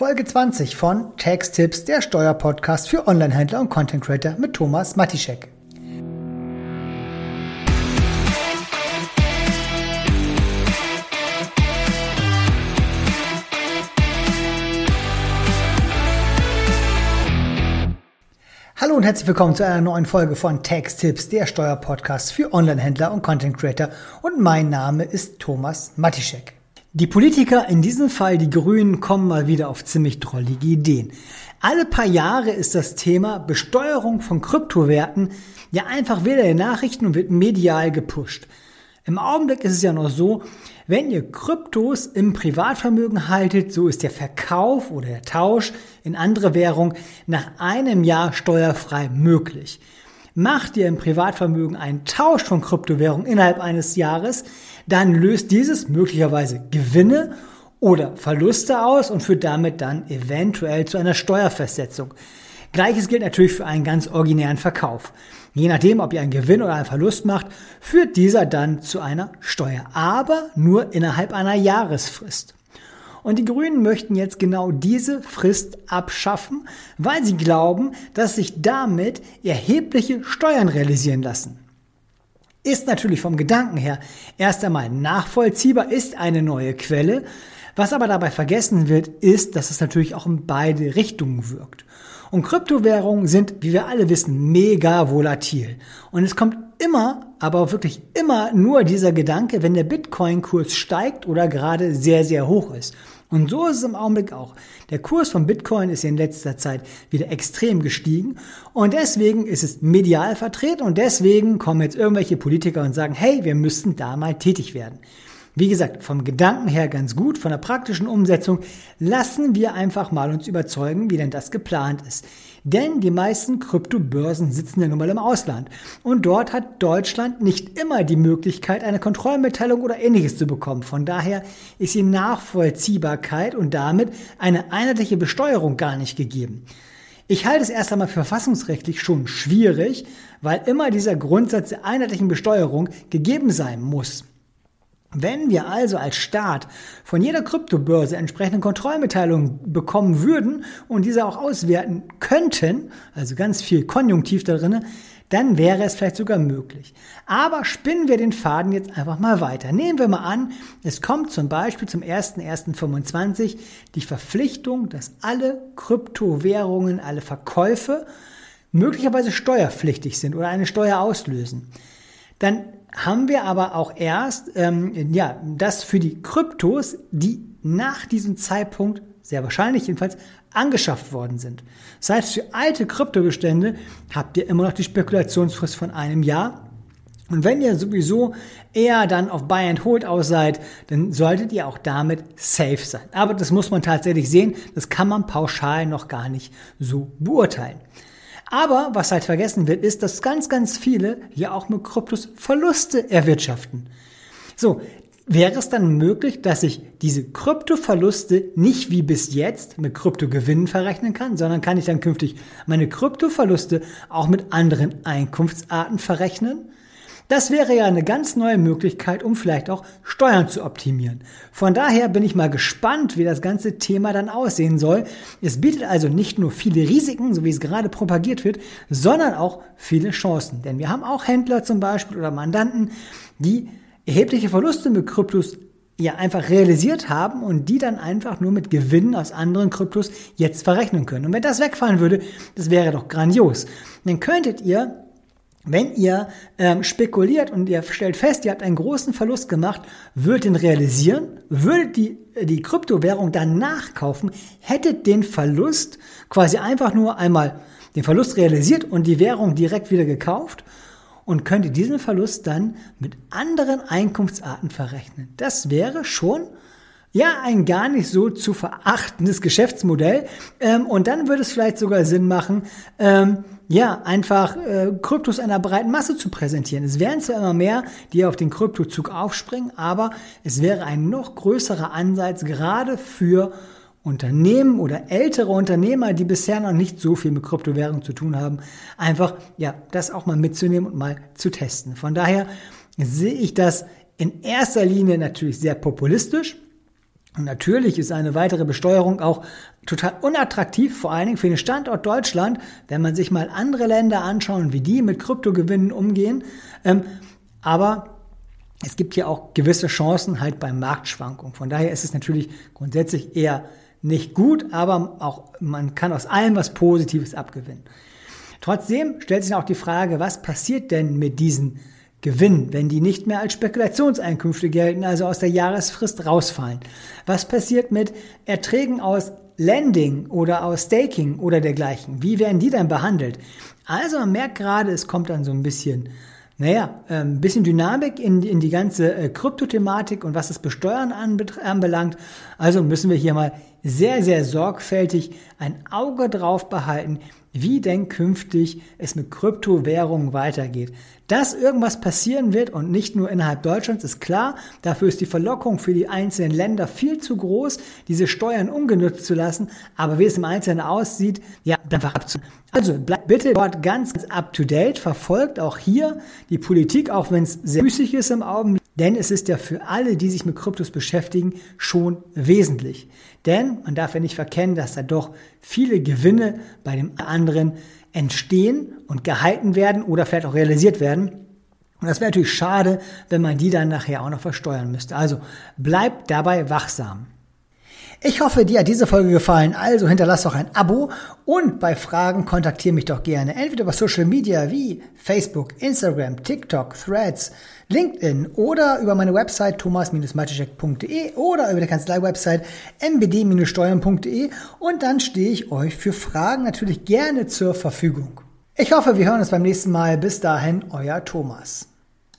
Folge 20 von Tax Tips, der Steuerpodcast für Onlinehändler und Content Creator mit Thomas Matischek. Hallo und herzlich willkommen zu einer neuen Folge von Tax Tips, der Steuerpodcast für Onlinehändler und Content Creator. Und mein Name ist Thomas Matischek. Die Politiker, in diesem Fall die Grünen, kommen mal wieder auf ziemlich drollige Ideen. Alle paar Jahre ist das Thema Besteuerung von Kryptowerten ja einfach wieder in Nachrichten und wird medial gepusht. Im Augenblick ist es ja noch so, wenn ihr Kryptos im Privatvermögen haltet, so ist der Verkauf oder der Tausch in andere Währung nach einem Jahr steuerfrei möglich. Macht ihr im Privatvermögen einen Tausch von Kryptowährung innerhalb eines Jahres, dann löst dieses möglicherweise Gewinne oder Verluste aus und führt damit dann eventuell zu einer Steuerfestsetzung. Gleiches gilt natürlich für einen ganz originären Verkauf. Je nachdem, ob ihr einen Gewinn oder einen Verlust macht, führt dieser dann zu einer Steuer, aber nur innerhalb einer Jahresfrist. Und die Grünen möchten jetzt genau diese Frist abschaffen, weil sie glauben, dass sich damit erhebliche Steuern realisieren lassen. Ist natürlich vom Gedanken her erst einmal nachvollziehbar, ist eine neue Quelle. Was aber dabei vergessen wird, ist, dass es natürlich auch in beide Richtungen wirkt. Und Kryptowährungen sind, wie wir alle wissen, mega volatil. Und es kommt immer, aber wirklich immer nur dieser Gedanke, wenn der Bitcoin-Kurs steigt oder gerade sehr, sehr hoch ist. Und so ist es im Augenblick auch. Der Kurs von Bitcoin ist in letzter Zeit wieder extrem gestiegen und deswegen ist es medial vertreten und deswegen kommen jetzt irgendwelche Politiker und sagen, hey, wir müssten da mal tätig werden. Wie gesagt, vom Gedanken her ganz gut, von der praktischen Umsetzung lassen wir einfach mal uns überzeugen, wie denn das geplant ist. Denn die meisten Kryptobörsen sitzen ja nun mal im Ausland. Und dort hat Deutschland nicht immer die Möglichkeit, eine Kontrollmitteilung oder ähnliches zu bekommen. Von daher ist die Nachvollziehbarkeit und damit eine einheitliche Besteuerung gar nicht gegeben. Ich halte es erst einmal verfassungsrechtlich schon schwierig, weil immer dieser Grundsatz der einheitlichen Besteuerung gegeben sein muss. Wenn wir also als Staat von jeder Kryptobörse entsprechende Kontrollmitteilungen bekommen würden und diese auch auswerten könnten, also ganz viel Konjunktiv da drinne, dann wäre es vielleicht sogar möglich. Aber spinnen wir den Faden jetzt einfach mal weiter. Nehmen wir mal an, es kommt zum Beispiel zum 1.1.25 die Verpflichtung, dass alle Kryptowährungen, alle Verkäufe möglicherweise steuerpflichtig sind oder eine Steuer auslösen. Dann haben wir aber auch erst, ähm, ja, das für die Kryptos, die nach diesem Zeitpunkt, sehr wahrscheinlich jedenfalls, angeschafft worden sind. Das heißt, für alte Kryptobestände habt ihr immer noch die Spekulationsfrist von einem Jahr. Und wenn ihr sowieso eher dann auf Buy and Hold aus seid, dann solltet ihr auch damit safe sein. Aber das muss man tatsächlich sehen. Das kann man pauschal noch gar nicht so beurteilen. Aber was halt vergessen wird, ist, dass ganz, ganz viele hier auch mit Kryptos Verluste erwirtschaften. So, wäre es dann möglich, dass ich diese Kryptoverluste nicht wie bis jetzt mit Kryptogewinnen verrechnen kann, sondern kann ich dann künftig meine Kryptoverluste auch mit anderen Einkunftsarten verrechnen? Das wäre ja eine ganz neue Möglichkeit, um vielleicht auch Steuern zu optimieren. Von daher bin ich mal gespannt, wie das ganze Thema dann aussehen soll. Es bietet also nicht nur viele Risiken, so wie es gerade propagiert wird, sondern auch viele Chancen. Denn wir haben auch Händler zum Beispiel oder Mandanten, die erhebliche Verluste mit Kryptos ja einfach realisiert haben und die dann einfach nur mit Gewinnen aus anderen Kryptos jetzt verrechnen können. Und wenn das wegfallen würde, das wäre doch grandios. Dann könntet ihr wenn ihr ähm, spekuliert und ihr stellt fest, ihr habt einen großen Verlust gemacht, würdet ihn realisieren, würdet die, die Kryptowährung dann nachkaufen, hättet den Verlust quasi einfach nur einmal den Verlust realisiert und die Währung direkt wieder gekauft und könntet diesen Verlust dann mit anderen Einkunftsarten verrechnen. Das wäre schon ja, ein gar nicht so zu verachtendes Geschäftsmodell. Ähm, und dann würde es vielleicht sogar Sinn machen, ähm, ja, einfach äh, Kryptos einer breiten Masse zu präsentieren. Es wären zwar immer mehr, die auf den Kryptozug aufspringen, aber es wäre ein noch größerer Ansatz, gerade für Unternehmen oder ältere Unternehmer, die bisher noch nicht so viel mit Kryptowährung zu tun haben, einfach ja, das auch mal mitzunehmen und mal zu testen. Von daher sehe ich das in erster Linie natürlich sehr populistisch. Und natürlich ist eine weitere Besteuerung auch total unattraktiv, vor allen Dingen für den Standort Deutschland, wenn man sich mal andere Länder anschauen, wie die mit Kryptogewinnen umgehen. Ähm, aber es gibt hier auch gewisse Chancen halt bei Marktschwankungen. Von daher ist es natürlich grundsätzlich eher nicht gut, aber auch man kann aus allem was Positives abgewinnen. Trotzdem stellt sich auch die Frage, was passiert denn mit diesen Gewinn, wenn die nicht mehr als Spekulationseinkünfte gelten, also aus der Jahresfrist rausfallen? Was passiert mit Erträgen aus Lending oder aus Staking oder dergleichen? Wie werden die dann behandelt? Also man merkt gerade, es kommt dann so ein bisschen, naja, ein ähm, bisschen Dynamik in, in die ganze äh, Kryptothematik und was das Besteuern anbelangt. Also müssen wir hier mal sehr, sehr sorgfältig ein Auge drauf behalten, wie denn künftig es mit Kryptowährungen weitergeht. Dass irgendwas passieren wird und nicht nur innerhalb Deutschlands ist klar. Dafür ist die Verlockung für die einzelnen Länder viel zu groß, diese Steuern ungenutzt zu lassen. Aber wie es im Einzelnen aussieht, ja, einfach abzu. Also bleibt bitte dort ganz, ganz up to date. Verfolgt auch hier die Politik, auch wenn es sehr müßig ist im Augenblick. Denn es ist ja für alle, die sich mit Kryptos beschäftigen, schon wesentlich. Denn man darf ja nicht verkennen, dass da doch viele Gewinne bei dem anderen entstehen und gehalten werden oder vielleicht auch realisiert werden. Und das wäre natürlich schade, wenn man die dann nachher auch noch versteuern müsste. Also bleibt dabei wachsam. Ich hoffe, dir hat diese Folge gefallen. Also hinterlass doch ein Abo und bei Fragen kontaktiere mich doch gerne. Entweder über Social Media wie Facebook, Instagram, TikTok, Threads, LinkedIn oder über meine Website thomas-matischek.de oder über die Kanzlei-Website mbd-steuern.de und dann stehe ich euch für Fragen natürlich gerne zur Verfügung. Ich hoffe, wir hören uns beim nächsten Mal. Bis dahin, euer Thomas.